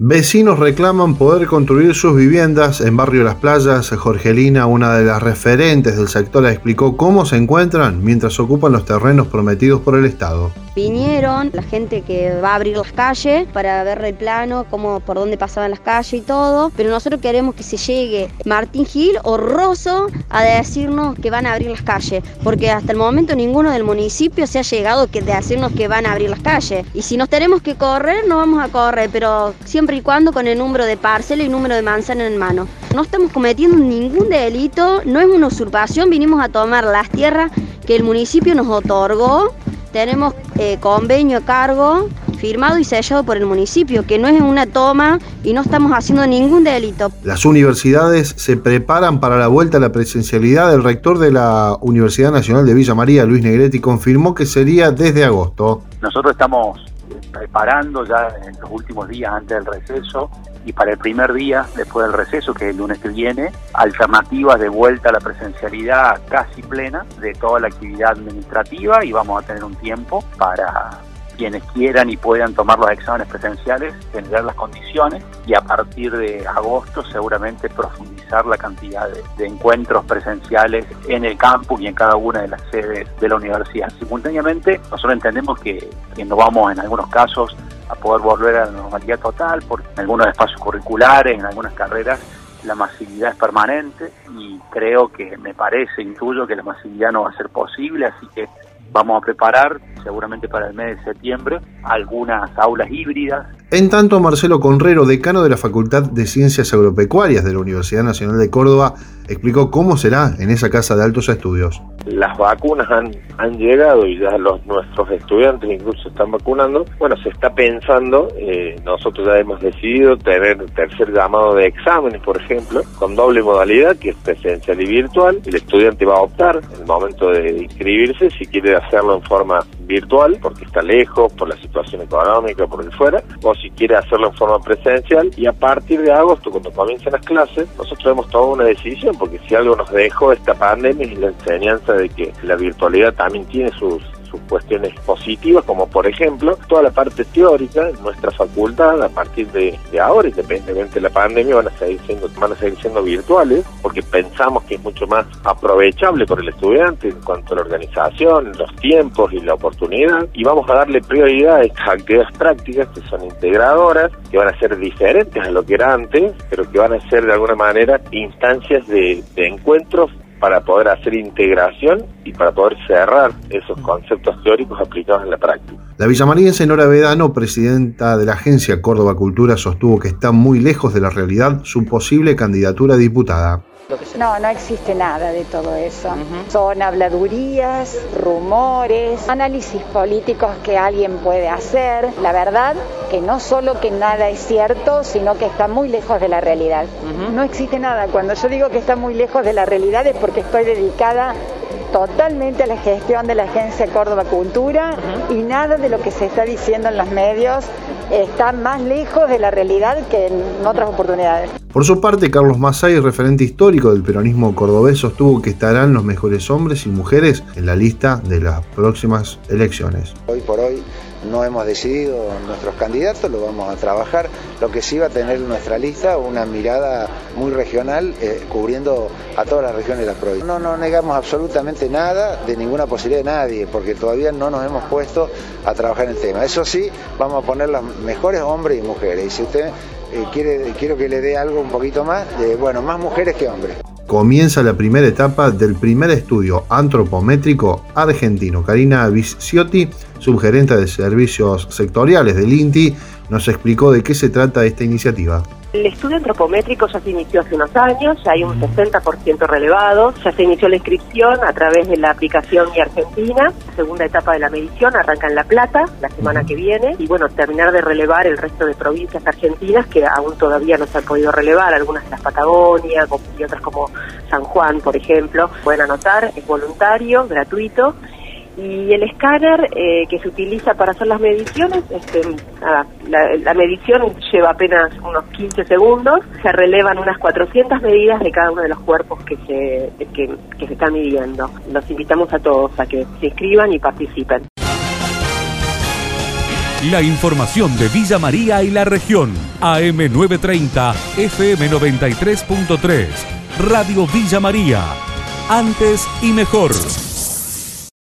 Vecinos reclaman poder construir sus viviendas en Barrio Las Playas. Jorgelina, una de las referentes del sector, explicó cómo se encuentran mientras ocupan los terrenos prometidos por el Estado. Vinieron la gente que va a abrir las calles para ver el plano, cómo, por dónde pasaban las calles y todo, pero nosotros queremos que se llegue Martín Gil o Rosso a decirnos que van a abrir las calles, porque hasta el momento ninguno del municipio se ha llegado que de decirnos que van a abrir las calles. Y si nos tenemos que correr, no vamos a correr, pero siempre y cuando con el número de parcela y número de manzana en mano. No estamos cometiendo ningún delito, no es una usurpación, vinimos a tomar las tierras que el municipio nos otorgó tenemos eh, convenio a cargo firmado y sellado por el municipio, que no es una toma y no estamos haciendo ningún delito. Las universidades se preparan para la vuelta a la presencialidad. El rector de la Universidad Nacional de Villa María, Luis Negretti, confirmó que sería desde agosto. Nosotros estamos preparando ya en los últimos días antes del receso y para el primer día después del receso, que es el lunes que viene, alternativas de vuelta a la presencialidad casi plena de toda la actividad administrativa y vamos a tener un tiempo para quienes quieran y puedan tomar los exámenes presenciales, generar las condiciones y a partir de agosto seguramente profundizar la cantidad de, encuentros presenciales en el campus y en cada una de las sedes de la universidad. Simultáneamente, nosotros entendemos que, no vamos en algunos casos a poder volver a la normalidad total, porque en algunos espacios curriculares, en algunas carreras, la masividad es permanente y creo que me parece, intuyo que la masividad no va a ser posible, así que vamos a preparar seguramente para el mes de septiembre algunas aulas híbridas. En tanto, Marcelo Conrero, decano de la Facultad de Ciencias Agropecuarias de la Universidad Nacional de Córdoba, explicó cómo será en esa casa de altos estudios. Las vacunas han, han llegado y ya los, nuestros estudiantes incluso están vacunando. Bueno, se está pensando, eh, nosotros ya hemos decidido tener tercer llamado de exámenes, por ejemplo, con doble modalidad, que es presencial y virtual. El estudiante va a optar en el momento de inscribirse si quiere hacerlo en forma virtual, porque está lejos, por la situación económica, por el fuera, o si quiere hacerlo en forma presencial. Y a partir de agosto, cuando comiencen las clases, nosotros hemos tomado una decisión, porque si algo nos dejó esta pandemia y la enseñanza de que la virtualidad también tiene sus sus cuestiones positivas, como por ejemplo toda la parte teórica en nuestra facultad a partir de, ahora, independientemente de la pandemia, van a seguir siendo, van a seguir siendo virtuales, porque pensamos que es mucho más aprovechable por el estudiante en cuanto a la organización, los tiempos y la oportunidad, y vamos a darle prioridad a estas actividades prácticas que son integradoras, que van a ser diferentes a lo que era antes, pero que van a ser de alguna manera instancias de, de encuentros para poder hacer integración y para poder cerrar esos conceptos teóricos aplicados en la práctica. La villamariense Nora Vedano, presidenta de la agencia Córdoba Cultura, sostuvo que está muy lejos de la realidad su posible candidatura a diputada. No, no existe nada de todo eso. Son habladurías, rumores, análisis políticos que alguien puede hacer. La verdad que no solo que nada es cierto, sino que está muy lejos de la realidad. No existe nada. Cuando yo digo que está muy lejos de la realidad es porque estoy dedicada totalmente a la gestión de la Agencia Córdoba Cultura y nada de lo que se está diciendo en los medios está más lejos de la realidad que en otras oportunidades. Por su parte, Carlos Masay, referente histórico del peronismo cordobés, sostuvo que estarán los mejores hombres y mujeres en la lista de las próximas elecciones. Hoy por hoy no hemos decidido nuestros candidatos, lo vamos a trabajar. Lo que sí va a tener nuestra lista una mirada muy regional, eh, cubriendo a todas las regiones de la provincia. No, negamos absolutamente nada de ninguna posibilidad de nadie, porque todavía no nos hemos puesto a trabajar en el tema. Eso sí, vamos a poner los mejores hombres y mujeres. Y si usted eh, quiere, quiero que le dé algo un poquito más, de, bueno, más mujeres que hombres comienza la primera etapa del primer estudio antropométrico argentino. Karina Visciotti, subgerente de servicios sectoriales del INTI, nos explicó de qué se trata esta iniciativa. El estudio antropométrico ya se inició hace unos años, ya hay un 60% relevado, ya se inició la inscripción a través de la aplicación y Argentina, la segunda etapa de la medición arranca en La Plata la semana que viene y bueno, terminar de relevar el resto de provincias argentinas que aún todavía no se han podido relevar, algunas de las Patagonia y otras como San Juan, por ejemplo, pueden anotar, es voluntario, gratuito Y el escáner eh, que se utiliza para hacer las mediciones, este, la, medición lleva apenas unos 15 segundos, se relevan unas 400 medidas de cada uno de los cuerpos que se, que, se están midiendo. Los invitamos a todos a que se inscriban y participen. La información de Villa María y la región. AM930, FM93.3. Radio Villa María. Antes y mejor.